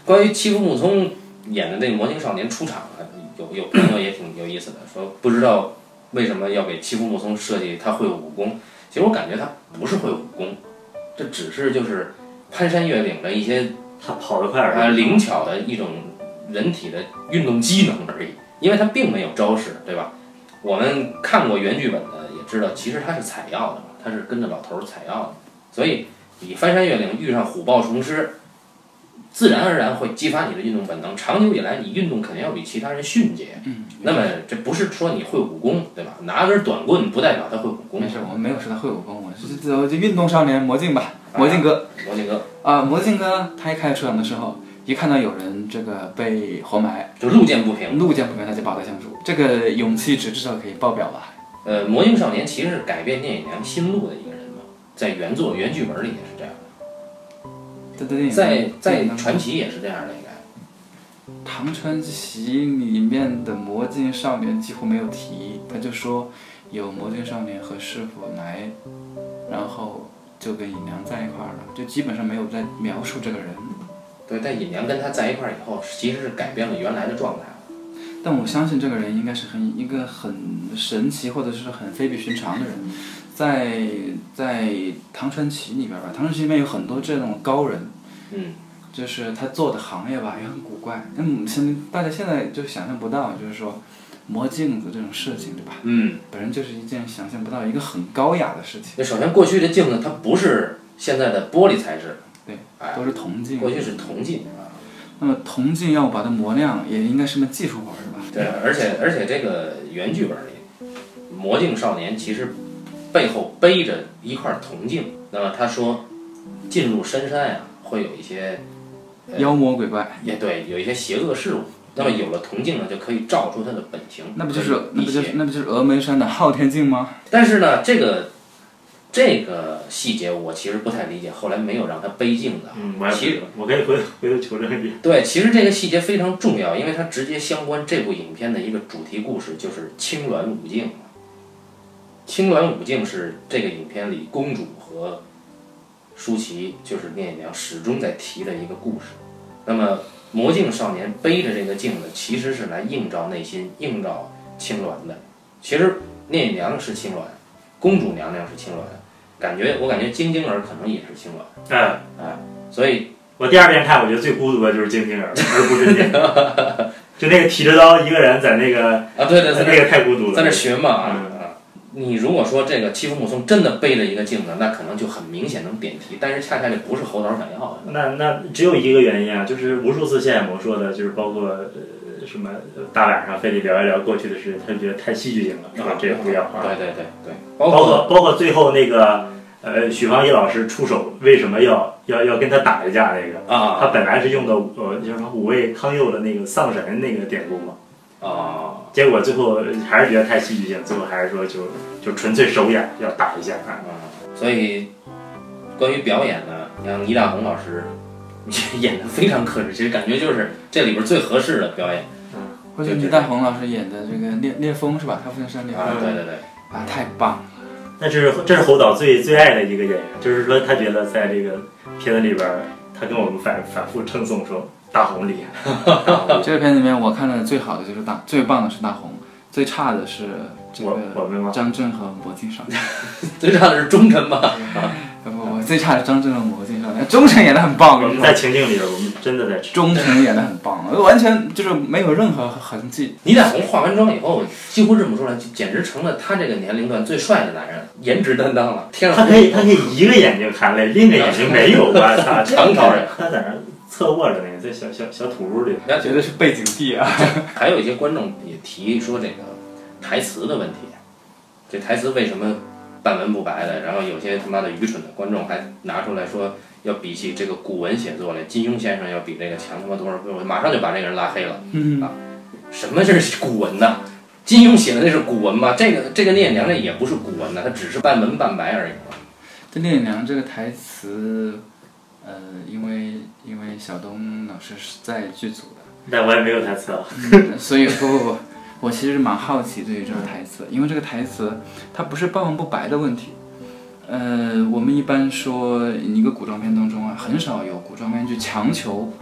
关于欺负木聪演的那个魔镜少年出场啊，有有朋友也挺有意思的，说不知道为什么要给欺负木聪设计他会武功。其实我感觉他不是会武功，这只是就是攀山越岭的一些他跑得快而呃。灵巧的一种人体的运动机能而已，因为他并没有招式，对吧？我们看过原剧本的也知道，其实他是采药的嘛，他是跟着老头儿采药的，所以你翻山越岭遇上虎豹虫狮，自然而然会激发你的运动本能。长久以来，你运动肯定要比其他人迅捷。嗯，那么这不是说你会武功，对吧？拿根短棍不代表他会武功。没事，我们没有说他会武功，我是这这运动少年魔镜吧，魔镜哥魔镜哥啊，魔镜哥他一开始出场的时候，一看到有人这个被活埋，就路见不平。路见不平他就拔刀相助，这个勇气值至少可以爆表吧。呃，魔镜少年其实是改变聂隐娘心路的一个人嘛，在原作原剧本里也是这样的。在在传奇也是这样的，应该。《唐传奇》里面的魔镜少年几乎没有提，他就说有魔镜少年和师傅来，然后就跟尹娘在一块儿了，就基本上没有在描述这个人。对，但尹娘跟他在一块儿以后，其实是改变了原来的状态。但我相信这个人应该是很一个很神奇或者是很非比寻常的人，在在《唐传奇》里边吧，《唐传奇》里面有很多这种高人，嗯，就是他做的行业吧也很古怪，嗯，现大家现在就想象不到，就是说磨镜子这种事情，对吧？嗯，本身就是一件想象不到一个很高雅的事情，那首先过去的镜子它不是现在的玻璃材质，对，哎，都是铜镜。过去是铜镜啊。那么铜镜要把它磨亮，也应该是门技术活儿，是吧？对，而且而且这个原剧本里，魔镜少年其实背后背着一块铜镜。那么他说，进入深山呀、会有一些呃妖魔鬼怪，也对，有一些邪恶事物。那么有了铜镜呢，就可以照出他的本性，那不就是那不就是那不就是峨眉山的昊天镜吗？但是呢，这个这个细节我其实不太理解，后来没有让他背镜子。嗯，我其实，我可以回回头求证一下。对，其实这个细节非常重要，因为它直接相关这部影片的一个主题故事，就是青鸾舞镜。青鸾舞镜是这个影片里公主和舒淇，就是聂隐娘始终在提的一个故事。那么魔镜少年背着这个镜子，其实是来映照内心、映照青鸾的。其实聂隐娘是青鸾，公主娘娘是青鸾，感觉我感觉晶晶儿可能也是青鸾，嗯哎，所以我第二遍看，我觉得最孤独的就是晶晶儿，而不是你。就那个提着刀一个人在那个，啊，对对，在那那个太孤独了。在那寻嘛啊嗯啊！你如果说这个欺负木松真的背着一个镜子，那可能就很明显能点题，但是恰恰这不是猴导想要的。那那只有一个原因啊，就是无数次谢海萌说的，就是包括呃什么呃大晚上非得聊一聊过去的事情，他就觉得太戏剧性了，是吧？这也不要啊。对对对对，包包括括包括最后那个呃许芳宜老师出手，为什么要要要跟他打一架那个啊？他啊本来是用的呃叫什么五味汤佑的那个丧神那个典故嘛，啊，结果最后还是觉得太戏剧性，最后还是说就就纯粹手痒要打一下啊。所以关于表演呢，像倪大红老师 演的非常克制，其实感觉就是这里边最合适的表演或者倪大红老师演的这个烈烈风是吧？他父亲是烈风啊！对对对，啊，太棒了！那是这是侯导最最爱的一个演员，就是说他觉得在这个片子里边，他跟我们反反复称颂说大红厉害，这个片子里面我看的最好的就是大，最棒的是大红，最差的是这我个我们吗？张震和魔镜少年。最差的是忠臣吧？不 不不，最差的是张震和魔镜忠臣演的很棒，我们在，情境里边儿，我们真的在忠臣演的很棒，完全就是没有任何痕迹。倪大红化完妆以后，几乎认不出来，就简直成了他这个年龄段最帅的男人，颜值担当了。天上他可以，他可以一个眼睛含泪，另一个眼睛没有，我操，唐朝人他在那儿侧卧着那个，在小小小土屋里。人家觉得是背景地啊。还有一些观众也提说这个台词的问题，这台词为什么半文不白的？然后有些他妈的愚蠢的观众还拿出来说要比起这个古文写作来，金庸先生要比那个强他妈多少倍？我马上就把这个人拉黑了。嗯啊，什么是古文呢？金庸写的那是古文吗？这个这个聂隐娘那也不是古文呢，它只是半文半白而已嘛。这聂隐娘这个台词，呃，因为因为小东老师是在剧组的。但我也没有台词啊。所以不不不，我其实蛮好奇对于这个台词，因为这个台词它不是半文不白的问题。呃，我们一般说一个古装片当中啊，很少有古装片去强求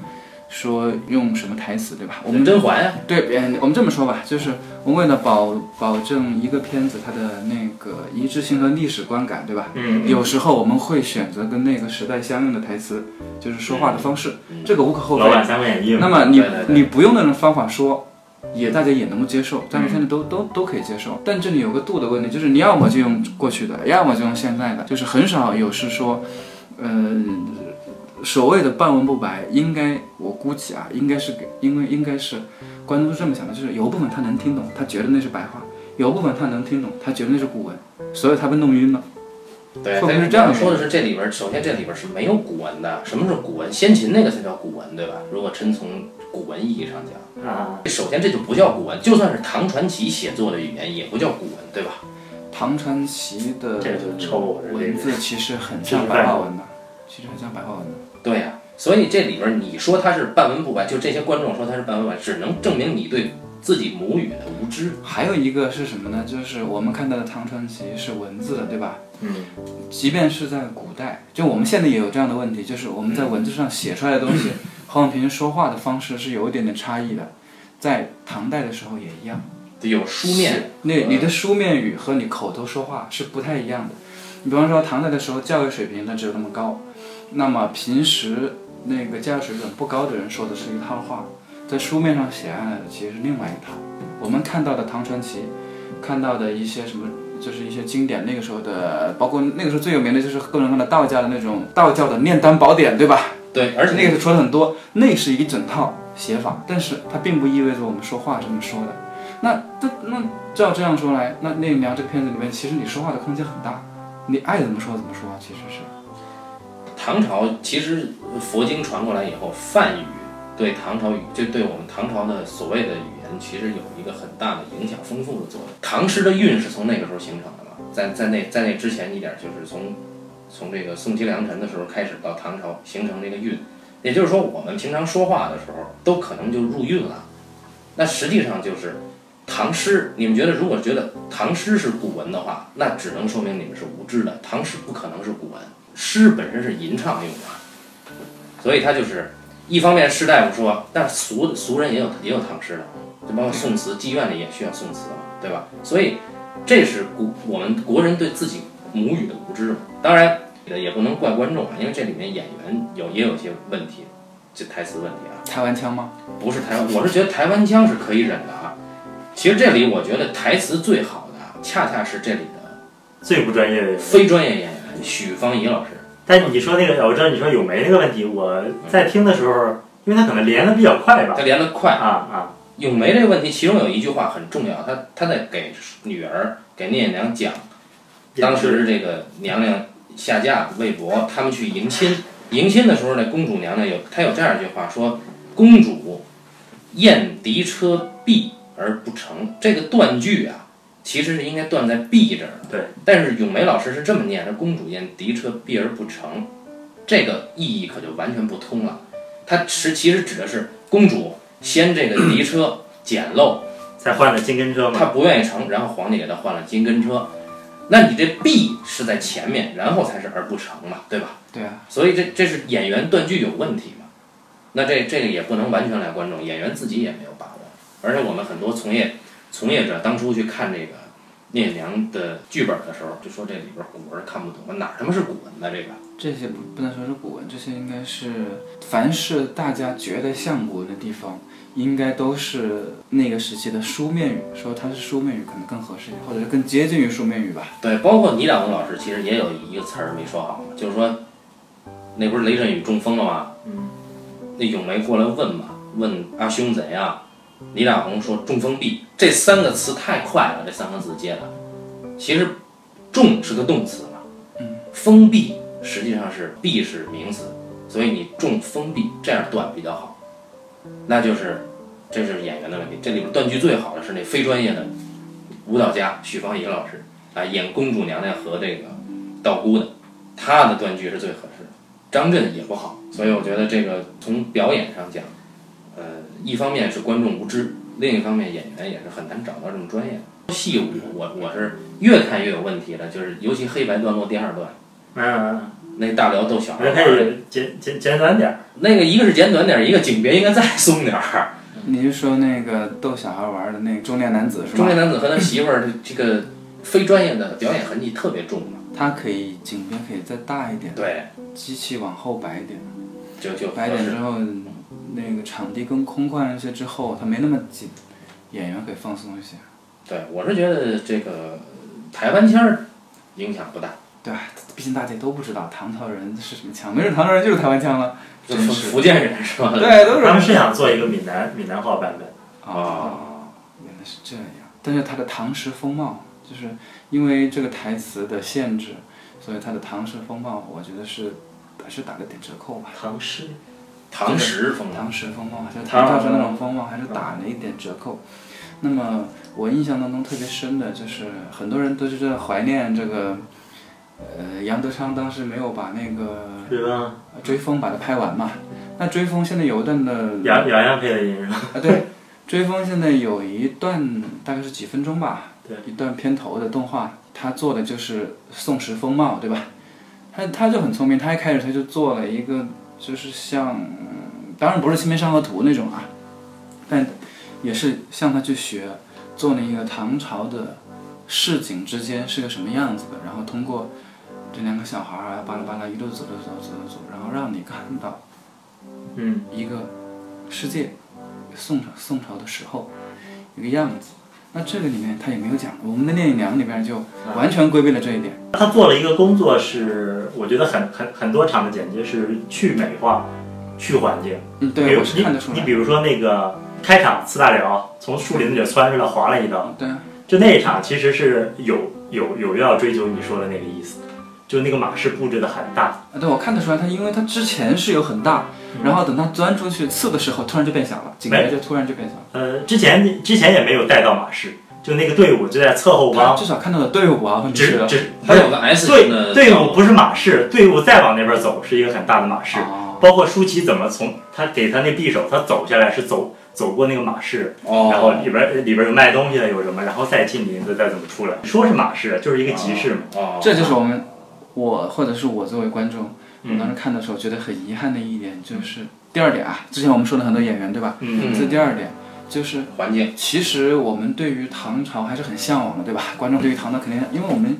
说用什么台词，对吧？我们甄嬛呀，对，呃我们这么说吧，就是我们为了保保证一个片子它的那个一致性和历史观感，对吧？嗯，有时候我们会选择跟那个时代相应的台词，就是说话的方式，嗯这个无可厚非老。版《三国演义》。那么你你不用那种方法说，也大家也能够接受，但是现在都都都可以接受。但这里有个度的问题，就是你要么就用过去的，要么就用现在的，就是很少有是说，呃，所谓的半文不白，应该我估计啊，应该是给，因为应该是观众是这么想的，就是有部分他能听懂，他觉得那是白话；有部分他能听懂，他觉得那是古文，所以他被弄晕了。对，会不会是但这样的说的是这里边儿，首先这里边儿是没有古文的。什么是古文？先秦那个才叫古文，对吧？如果真从古文意义上讲，啊，首先这就不叫古文，就算是唐传奇写作的语言，也不叫古文，对吧？唐传奇的这就文字其实很像白话文的，其实很像白话文的。对呀、所以这里边你说它是半文不白，就这些观众说它是半文不白，只能证明你对自己母语的无知。还有一个是什么呢？就是我们看到的唐传奇是文字的，对吧？嗯，即便是在古代，就我们现在也有这样的问题，就是我们在文字上写出来的东西和 我们平时说话的方式是有一点点差异的。在唐代的时候也一样，得有书面，那你的书面语和你口头说话是不太一样的。你比方说唐代的时候教育水平它只有那么高，那么平时那个教育水准不高的人说的是一套话，在书面上写下来的其实是另外一套。我们看到的唐传奇，看到的一些什么，就是一些经典，那个时候的，包括那个时候最有名的就是各种各样的道家的那种道教的炼丹宝典，对吧？对，而且那个是说的很多，那是一整套写法，但是它并不意味着我们说话这么说的。那这那照这样说来，那聂隐娘这个片子里面，其实你说话的空间很大，你爱怎么说怎么说，其实是。唐朝其实佛经传过来以后，梵语对唐朝语，就对我们唐朝的所谓的语言，其实有一个很大的影响、丰富的作用。唐诗的韵是从那个时候形成的嘛，在在那在那之前一点，就是从从这个宋齐梁陈的时候开始到唐朝形成这个韵，也就是说，我们平常说话的时候都可能就入韵了。那实际上就是唐诗，你们觉得如果觉得唐诗是古文的话，那只能说明你们是无知的。唐诗不可能是古文，诗本身是吟唱用的，所以它就是一方面士大夫说，但俗俗人也有也有唐诗的，就包括宋词，妓院里也需要宋词嘛，对吧？所以这是古我们国人对自己母语的无知嘛。当然也不能怪观众啊，因为这里面演员有也有些问题，这台词问题啊。台湾腔吗？不是台湾，我是觉得台湾腔是可以忍的啊。其实这里我觉得台词最好的啊，恰恰是这里的最不专业的。非专业演员许芳宜老师。但你说那个，我知道你说咏梅那个问题，我在听的时候，因为他可能连的比较快吧他，连的快。啊啊，咏梅这个问题，其中有一句话很重要，他他在给女儿给聂隐娘讲，当时这个娘娘下嫁魏博，他们去迎亲，迎亲的时候呢，公主娘娘有她有这样一句话说：“公主宴敌车避而不成。”这个断句啊，其实是应该断在“避”这儿的。对。但是咏梅老师是这么念的：“公主宴敌车避而不成。”这个意义可就完全不通了。它实其实指的是公主先这个敌车 简陋，才换了金跟车嘛。她不愿意成，然后皇帝给她换了金跟车。那你这必是在前面，然后才是而不成嘛，对吧？对啊，所以这这是演员断句有问题嘛？那这这个也不能完全赖观众，演员自己也没有把握。而且我们很多从业从业者当初去看这个聂隐娘的剧本的时候，就说这里边古文看不懂，哪儿他妈是古文呢？这个这些不不能说是古文，这些应该是凡是大家觉得像古文的地方，应该都是那个时期的书面语，说它是书面语可能更合适一点，或者是更接近于书面语吧。对，包括倪大红老师其实也有一个词儿没说好，就是说那不是雷震宇中风了吗？嗯，那咏梅过来问嘛，问阿兄怎样？李大红说中封闭，这三个词太快了，这三个字接的，其实中是个动词嘛，嗯，封闭实际上是闭是名词，所以你中封闭这样断比较好，那就是这是演员的问题。这里边断句最好的是那非专业的舞蹈家许芳宜老师啊，演公主娘娘和这个道姑的，她的断句是最合适的。张震也不好，所以我觉得这个从表演上讲，呃，一方面是观众无知，另一方面演员也是很难找到这么专业的。戏舞我我是越看越有问题了，就是尤其黑白段落第二段，嗯，那大辽逗小孩儿的，以简简简短点儿。那个一个是简短点儿，一个景别应该再松点儿。你是说那个逗小孩玩的那个中年男子是中？年男子和他媳妇儿这个非专业的表演痕迹特别重嘛，他可以景别可以再大一点，对，机器往后摆一点，就就摆一点之后，那个场地更空旷一些之后，它没那么紧，演员可以放松一些。对，我是觉得这个台湾腔儿影响不大，对吧？毕竟大家都不知道唐朝人是什么腔，没准唐朝人就是台湾腔了。就真是福福建人是吧？对，都是他们是想做一个闽南闽南话版本。啊，啊，原来是这样。但是它的唐诗风貌，就是因为这个台词的限制，所以它的唐诗风貌，我觉得是还是打了点折扣吧。唐诗，唐时风貌唐诗风貌，就是唐朝时那种风貌，还是打了一点折扣。那么我印象当中特别深的就是，很多人都是在怀念这个，呃，杨德昌当时没有把那个？追风把它拍完嘛。那追风现在有一段的杨杨洋配的音是吧？啊，对，追风现在有一段大概是几分钟吧，对，一段片头的动画，他做的就是宋时风貌，对吧？他他就很聪明，他一开始他就做了一个，就是像，嗯当然不是《清明上河图》那种啊，但也是向他去学，做了一个唐朝的市井之间是个什么样子的，然后通过这两个小孩儿啊，巴拉巴拉一路走走走走走走，然后让你看到嗯，一个世界，宋朝宋朝的时候一个样子。那这个里面他也没有讲，我们的《聂隐娘》里边就完全规避了这一点。他做了一个工作是，我觉得很很很多场的剪辑是去美化、去环境。嗯，对，我是看得出来。你你比如说那个开场四大辽从树林里窜出来划了一刀，对啊，就那一场其实是有有有要追求你说的那个意思，就那个马是布置的很大，啊对，我看得出来，它因为它之前是有很大，然后等它钻出去刺的时候，突然就变小了，景别就突然就变小了。呃，之前之前也没有带到马氏，就那个队伍就在侧后方，至少看到了队伍啊，问题是只只还有个 S 型的队队伍不是马氏，队伍再往那边走是一个很大的马氏，哦，包括舒淇怎么从他给他那匕首，他走下来是走走过那个马氏，哦，然后里边里边有卖东西的有什么，然后再进林子再怎么出来，说是马氏就是一个集市嘛，哦，这就是我们我或者是我作为观众，我当嗯时看的时候觉得很遗憾的一点就是第二点啊，之前我们说了很多演员对吧？嗯这第二点就是环境，其实我们对于唐朝还是很向往的，对吧？观众对于唐朝肯定，因为我们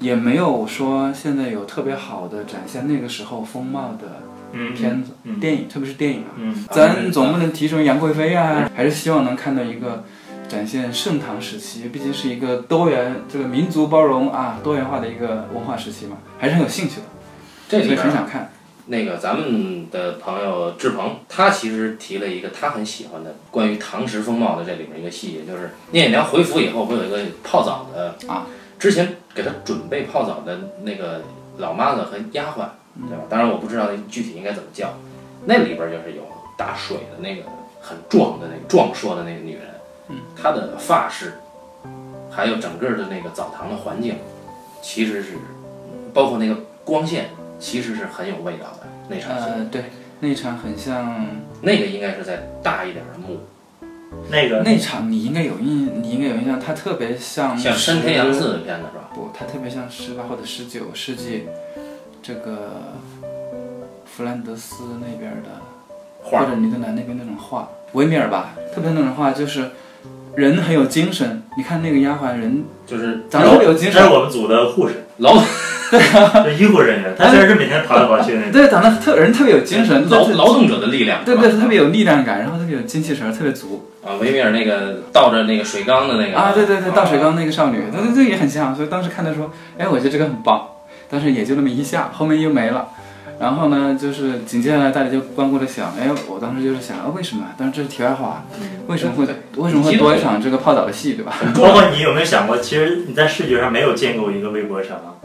也没有说现在有特别好的展现那个时候风貌的嗯片子、嗯电影，特别是电影啊。嗯，咱总不能提什么杨贵妃啊，还是希望能看到一个展现盛唐时期，毕竟是一个多元、这个民族包容啊、多元化的一个文化时期嘛，还是很有兴趣的，这里很想看。那个咱们的朋友志鹏，他其实提了一个他很喜欢的关于唐时风貌的这里面一个细节，就是聂隐娘回府以后，不有一个泡澡的啊？之前给他准备泡澡的那个老妈子和丫鬟，对吧？当然我不知道那具体应该怎么叫。那里边就是有打水的那个很壮的那个壮硕的那个女人，嗯，她的发饰，还有整个的那个澡堂的环境，其实是包括那个光线，其实是很有味道的那场戏。呃，对，那场很像那个应该是在大一点的墓，那个那场，你应该有印，你应该有印象，它特别像像山田洋次的片子是吧？不，它特别像十八或者十九世纪这个弗兰德斯那边的，画或者尼德兰那边那种画，维米尔吧，特别那种画就是人很有精神。你看那个丫鬟人就是长得特别有精神，这是我们组的护士，劳就 医护人员，他虽然是每天跑来跑去那种，对，长得特人特别有精神，劳劳动者的力量，对对，是吧特别有力量感，然后特别有精气神，特别足啊，维米尔那个倒着那个水缸的那个啊！对对对，倒水啊缸那个少女，对对对，也很像。所以当时看的时候，哎，我觉得这个很棒，但是也就那么一下，后面又没了。然后呢，就是紧接下来大家就光顾着想，哎，我当时就是想，啊，为什么？但是这是题外话，为什么会为什么会多一场这个泡澡的戏，对吧？包括你有没有想过，其实你在视觉上没有见过一个微博城啊？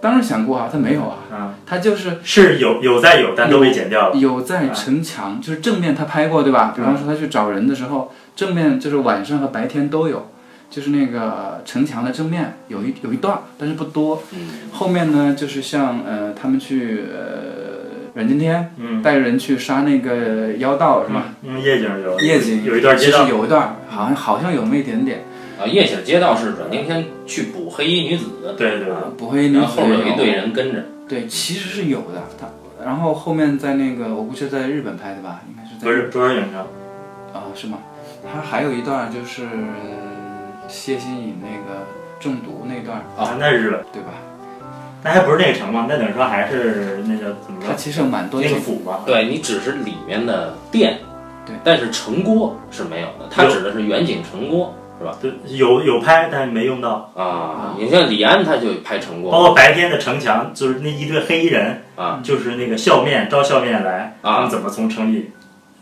当然想过啊，他没有啊，啊，他就是是有有在有，但都被剪掉了。有在城墙，就是正面他拍过，对吧？比方说他去找人的时候，正面就是晚上和白天都有，就是那个城墙的正面有一有一段，但是不多。嗯，后面呢，就是像呃他们去呃阮经天嗯，带着人去杀那个妖道是吧？嗯，夜景有夜景有一段其实街道，有一段，好像好像有那么一点点。啊，夜景街道是阮经天去捕黑衣女子，对对对，捕黑衣女然后子后面有一队人跟着，对，其实是有的。他然后后面在那个我估计在日本拍的吧，应该是在不是中央影城，啊，是吗？他还有一段就是呃谢欣颖那个中毒那段，啊那日本，对吧？那还不是那个城吗？那等于说还是那个怎么说？它其实有蛮多那个府嘛？对你只是里面的殿，对，但是城郭是没有的，它指的是远景城郭是吧对，有有拍，但是没用到。啊。你像李安他就拍城郭包括白天的城墙，就是那一队黑衣人，啊就是那个笑面招笑面来，啊他们怎么从城里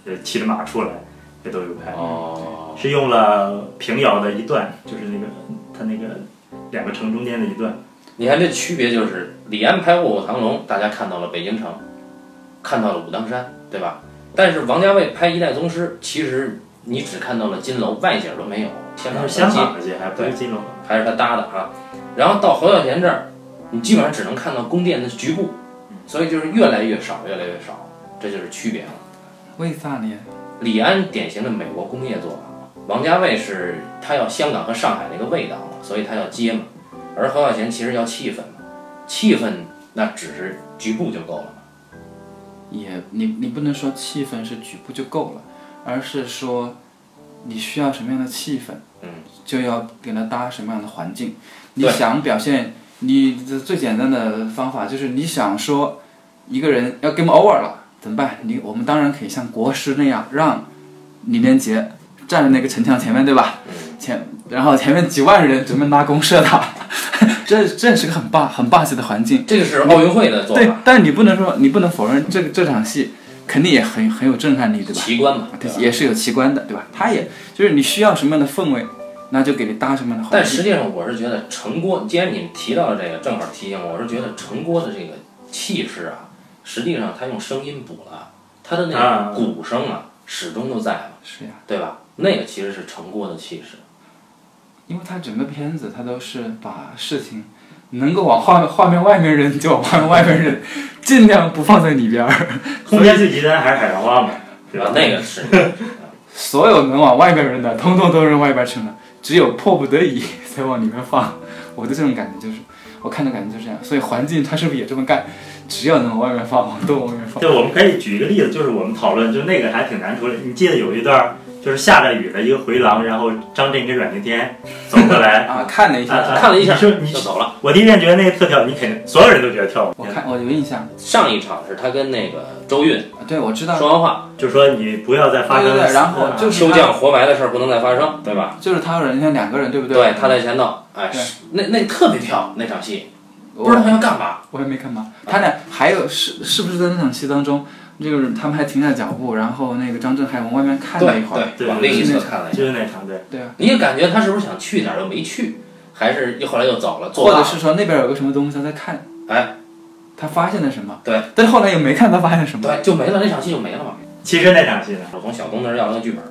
呃骑着马出来，这都有拍。哦，是用了平遥的一段，就是那个他那个两个城中间的一段。你看这区别就是李安拍《卧虎藏龙》，大家看到了北京城，看到了武当山，对吧？但是王家卫拍《一代宗师》，其实你只看到了金楼，外景都没有，香港那是香街港的街，还不是金楼。还是他搭的啊。然后到侯孝贤这儿，你基本上只能看到宫殿的局部，所以就是越来越少，越来越少，这就是区别了。为啥呢？李安典型的美国工业做法，王家卫是他要香港和上海那个味道嘛，所以他要接嘛。而侯孝贤其实要气氛嘛，气氛那只是局部就够了嘛。也你你不能说气氛是局部就够了，而是说你需要什么样的气氛，嗯，就要给他搭什么样的环境。你想表现，你的最简单的方法就是你想说一个人要 game over 了怎么办？你我们当然可以像国师那样，让李连杰站在那个城墙前面，对吧？嗯，前然后前面几万人准备拉弓射他，这这是个很霸很霸气的环境。这个是奥运会的做对法，，但是你不能说，你不能否认这个这场戏肯定也很很有震撼力，对吧？奇观嘛，对？也是有奇观的，对吧？它也就是你需要什么样的氛围，那就给你搭什么样的。但实际上，我是觉得城郭，既然你们提到了这个，正好提醒我，我是觉得城郭的这个气势啊，实际上它用声音补了，它的那啊个鼓声啊，始终都在嘛，是呀，对吧？那个其实是成过的气势。因为他整个片子他都是把事情能够往画画面外面扔就往画面外面扔，尽量不放在里边儿。空间最极端还是海棠花嘛，对吧？那个是，所有能往外面扔的，通通都扔外边去了，只有迫不得已才往里面放。我的这种感觉就是，我看的感觉就是这样。所以环境它是不是也这么干？只要能往外面放，都往外面放。对，我们可以举一个例子，就是我们讨论，就那个还挺难处理。你记得有一段，就是下着雨的一个回廊，然后张震跟阮经天走过来，啊，看了一下，啊看了一下你说你就走了。我第一遍觉得那个特跳，你肯定所有人都觉得跳舞。我看我有印象，上一场是他跟那个周韵啊对我知道，说完话，就说你不要再发生对对对然后啊就是秋降活埋的事儿不能再发生，对吧？就是他和人家两个人，对不对，对他在前头，哎，是那那特别跳那场戏，我不知道他要干嘛。我也没看嘛。他俩还有是是不是在那场戏当中，就是他们还停下脚步，然后那个张震还往外面看了对一会儿。对，对往另一侧看了一下，就是那场对。对啊，你也感觉他是不是想去哪儿又没去，还是又后来又走了，了或者是说那边有个什么东西他在看，哎，他发现了什么？对，但是后来也没看他发现什么。对，就没了，那场戏就没了嘛。其实那场戏呢，我从小东那儿要了个剧本，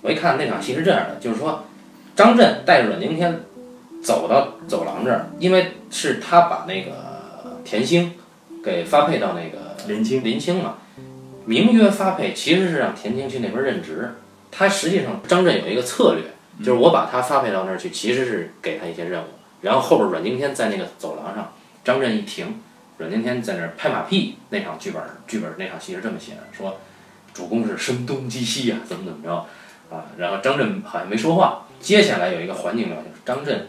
我一看那场戏是这样的，就是说张震带着阮经天走到走廊这儿，因为是他把那个田星给发配到那个林青林青嘛，名曰发配，其实是让田青去那边任职。他实际上张震有一个策略，就是我把他发配到那儿去，其实是给他一些任务，然后后边阮经天在那个走廊上，张震一停，阮经天在那儿拍马屁。那场剧本剧本那场戏是这么写的，说主公是声东击西呀、怎么怎么着啊，然后张震好像没说话。接下来有一个环境描写，张震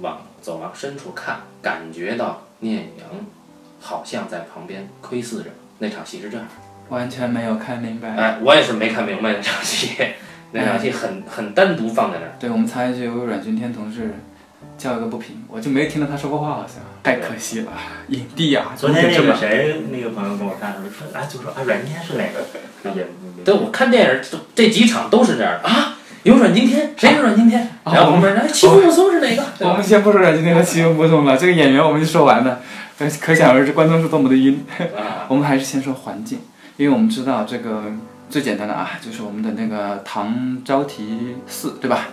往走廊深处看，感觉到聂阳好像在旁边窥视着。那场戏是这样。完全没有看明白。哎，我也是没看明白那场戏，那场戏很很单独放在那儿。对我们插一句，有位阮经天同志，叫一个不平，我就没听到他说过话，好像太可惜了，影帝啊，昨天那这么个谁，那个朋友跟我看，说啊，就说啊，阮经天是哪个？也对，我看电影这这几场都是这样的啊。有阮经天，谁是阮经天？啊然后旁边人，哎，齐木松是哪个？我们先不说阮经天和齐木松了，这个演员我们就说完了，可可想而知观众是多么的晕。啊，我们还是先说环境，因为我们知道这个最简单的啊，就是我们的那个唐招提寺，对吧？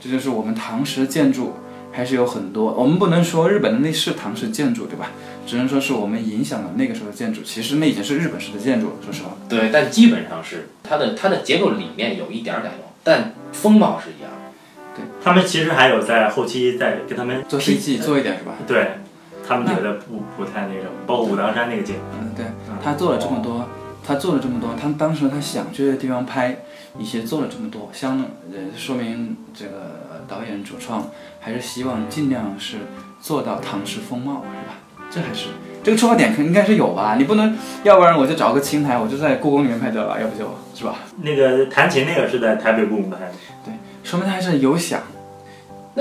这就是我们唐时建筑，还是有很多。我们不能说日本的那是唐式建筑，对吧？只能说是我们影响了那个时候的建筑。其实那已经是日本式的建筑了，说实话。对，但基本上是它的它的结构理念有一点儿改动，但风貌是一样的。他们其实还有在后期在跟他们做 CG 做一点是吧？对，他们觉得不不太那种，包括武当山那个景，嗯，对，他做了这么多，他做了这么多，他当时他想去的地方拍一些做了这么多，相呃说明这个导演主创还是希望尽量是做到唐诗风貌，是吧？这还是这个出发点肯应该是有吧？你不能，要不然我就找个青台，我就在故宫里面拍得了，要不就是吧？那个弹琴那个是在台北故宫拍的，对说明他还是有想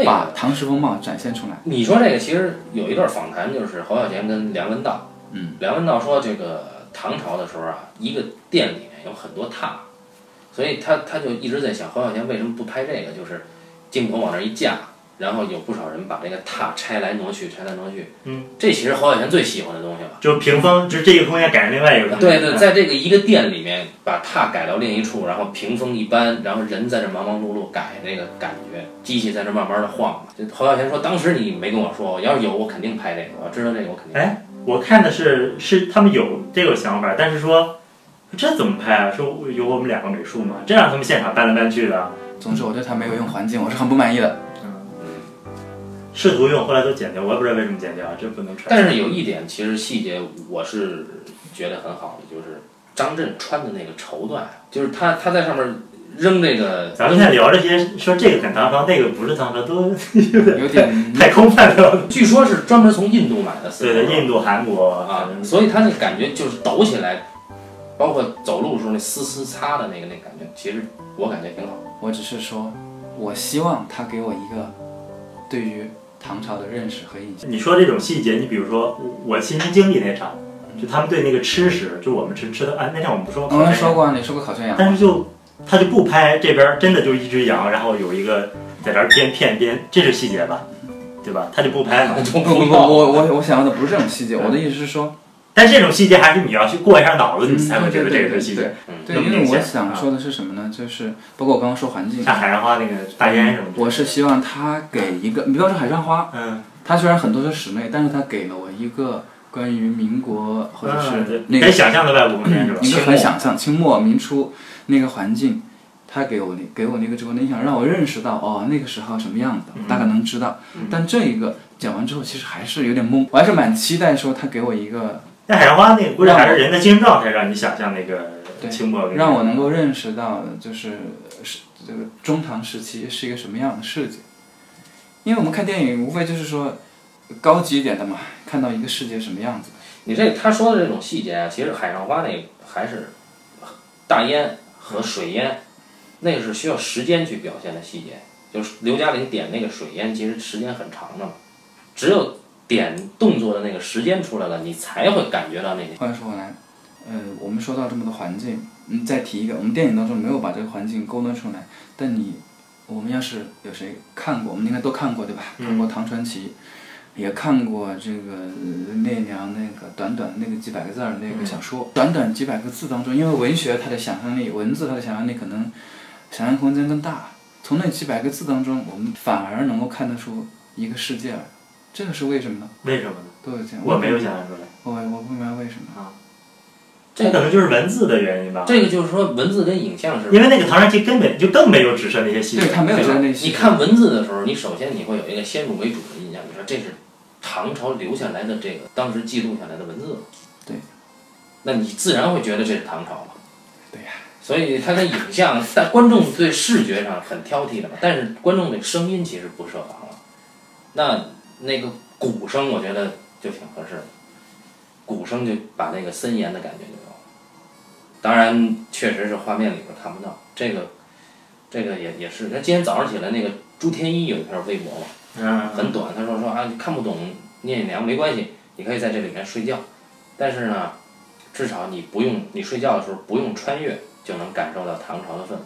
把唐诗风貌展现出来。你说这个，其实有一段访谈，就是侯孝贤跟梁文道。嗯，梁文道说，这个唐朝的时候啊，一个店里面有很多榻，所以他他就一直在想，侯孝贤为什么不拍这个？就是镜头往那儿一架，然后有不少人把这个榻拆来挪去，拆来挪去。嗯，这其实侯小贤最喜欢的东西了。就屏风，就是这个空间改成另外一个空间。对对，在这个一个店里面，把榻改到另一处，然后屏风一搬，然后人在这忙忙碌碌改那个感觉，机器在这慢慢的晃。就侯小贤说，当时你没跟我说，要是有，我肯定拍这个，我要知道这个，我肯定。哎，我看的是是他们有这个想法，但是说这怎么拍啊？说有我们两个美术吗，这让他们现场搬来搬去的，总之，我对他没有用环境，我是很不满意的。试图用，后来都剪掉，我也不知道为什么剪掉，这不能传。但是有一点，其实细节我是觉得很好的，就是张震穿的那个绸缎，就是他他在上面扔那个，咱们现在聊这些，说这个很唐朝，那个不是唐朝，都有点太空泛了。据说是专门从印度买的丝对，印度、韩国啊，所以他那感觉就是抖起来，包括走路的时候那丝丝擦的那个那感觉，其实我感觉挺好。我只是说，我希望他给我一个对于唐朝的认识和印象。你说这种细节，你比如说我亲身经历那场，就他们对那个吃食，就我们吃吃的，哎，那天我们不说我们说过，你说过烤全羊，但是就他就不拍这边真的就一只羊，然后有一个在这儿边片边，这是细节吧，对吧？他就不拍了。不不不，我我我想要的不是这种细节，我的意思是说，但这种细节还是你要去过一下脑子，你才会觉得这个是细节。嗯，对，因为我想说的是什么呢？就是包括我刚刚说环境，像海上花那个大烟什么的，我是希望他给一个，你比方说海上花，嗯，它虽然很多是室内，但是它给了我一个关于民国或者是那个你可以想象的外部空间是吧？你就清末。很想象清末明初那个环境，他给我那给我那个直观的印象，让我认识到哦那个时候什么样子，大概能知道。但这一个讲完之后，其实还是有点懵，我还是蛮期待说他给我一个那海上花那个估计还是人的精神状态让你想象那个对清末，让我能够认识到就是是这个中唐时期是一个什么样的世界。因为我们看电影无非就是说高级一点的嘛，看到一个世界什么样子。你这他说的这种细节啊，其实海上花那个还是大烟和水烟，那个是需要时间去表现的细节。就是刘嘉玲点那个水烟，其实时间很长的嘛，只有点动作的那个时间出来了，你才会感觉到那些。话说回来，呃，我们说到这么多环境，嗯，再提一个，我们电影当中没有把这个环境勾勒出来，但你，我们要是有谁看过，我们应该都看过对吧？看过《唐传奇》，也看过这个呃聂良那个短短那个几百个字儿那个小说，短短几百个字当中，因为文学它的想象力，文字它的想象力可能想象空间更大，从那几百个字当中，我们反而能够看得出一个世界来，这个是为什么呢？为什么呢？都有这样，我没有想象出来，我我不明白为什么啊。这可能就是文字的原因吧。这个就是说，文字跟影像是因为那个唐人街根本就更没有指涉那些细节，对，他没有对吧说那些。你看文字的时候，你首先你会有一个先入为主的印象，你说这是唐朝留下来的这个当时记录下来的文字。对。那你自然会觉得这是唐朝嘛。对呀。所以它的影像，但观众对视觉上很挑剔的嘛，但是观众对声音其实不设防了。那那个鼓声，我觉得就挺合适的，鼓声就把那个森严的感觉就有了。当然，确实是画面里边看不到这个。这个也也是，那今天早上起来那个朱天一有一篇微博嘛，嗯，很短。他说说啊，你看不懂聂隐娘没关系，你可以在这里面睡觉，但是呢，至少你不用你睡觉的时候不用穿越就能感受到唐朝的氛围。